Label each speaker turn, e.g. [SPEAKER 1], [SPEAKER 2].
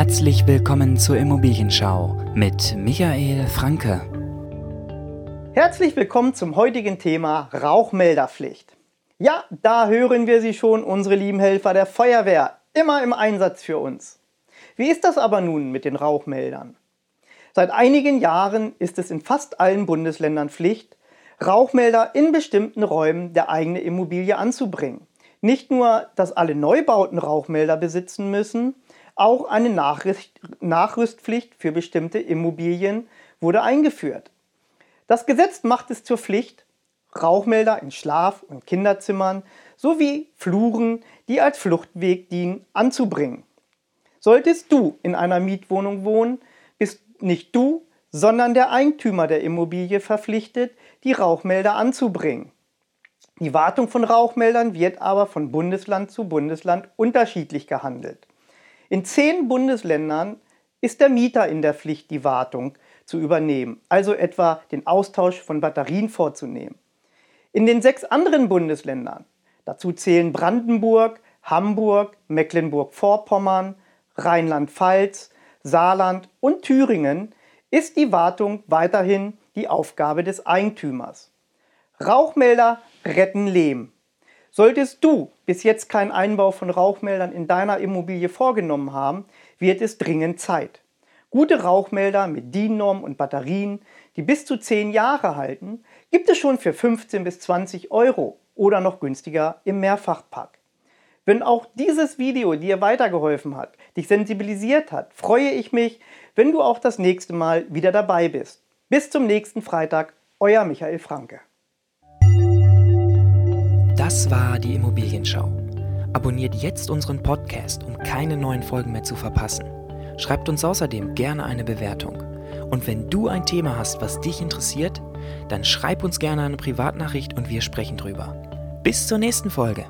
[SPEAKER 1] Herzlich willkommen zur Immobilienschau mit Michael Franke.
[SPEAKER 2] Herzlich willkommen zum heutigen Thema Rauchmelderpflicht. Ja, da hören wir Sie schon, unsere lieben Helfer der Feuerwehr, immer im Einsatz für uns. Wie ist das aber nun mit den Rauchmeldern? Seit einigen Jahren ist es in fast allen Bundesländern Pflicht, Rauchmelder in bestimmten Räumen der eigenen Immobilie anzubringen. Nicht nur, dass alle Neubauten Rauchmelder besitzen müssen, auch eine Nachrüstpflicht für bestimmte Immobilien wurde eingeführt. Das Gesetz macht es zur Pflicht, Rauchmelder in Schlaf- und Kinderzimmern sowie Fluren, die als Fluchtweg dienen, anzubringen. Solltest du in einer Mietwohnung wohnen, bist nicht du, sondern der Eigentümer der Immobilie verpflichtet, die Rauchmelder anzubringen. Die Wartung von Rauchmeldern wird aber von Bundesland zu Bundesland unterschiedlich gehandelt. In zehn Bundesländern ist der Mieter in der Pflicht, die Wartung zu übernehmen, also etwa den Austausch von Batterien vorzunehmen. In den sechs anderen Bundesländern, dazu zählen Brandenburg, Hamburg, Mecklenburg-Vorpommern, Rheinland-Pfalz, Saarland und Thüringen, ist die Wartung weiterhin die Aufgabe des Eigentümers. Rauchmelder retten Leben. Solltest du bis jetzt keinen Einbau von Rauchmeldern in deiner Immobilie vorgenommen haben, wird es dringend Zeit. Gute Rauchmelder mit DIN-Norm und Batterien, die bis zu 10 Jahre halten, gibt es schon für 15 bis 20 Euro oder noch günstiger im Mehrfachpack. Wenn auch dieses Video dir weitergeholfen hat, dich sensibilisiert hat, freue ich mich, wenn du auch das nächste Mal wieder dabei bist. Bis zum nächsten Freitag, euer Michael Franke.
[SPEAKER 1] Das war die Immobilienschau. Abonniert jetzt unseren Podcast, um keine neuen Folgen mehr zu verpassen. Schreibt uns außerdem gerne eine Bewertung. Und wenn du ein Thema hast, was dich interessiert, dann schreib uns gerne eine Privatnachricht und wir sprechen drüber. Bis zur nächsten Folge.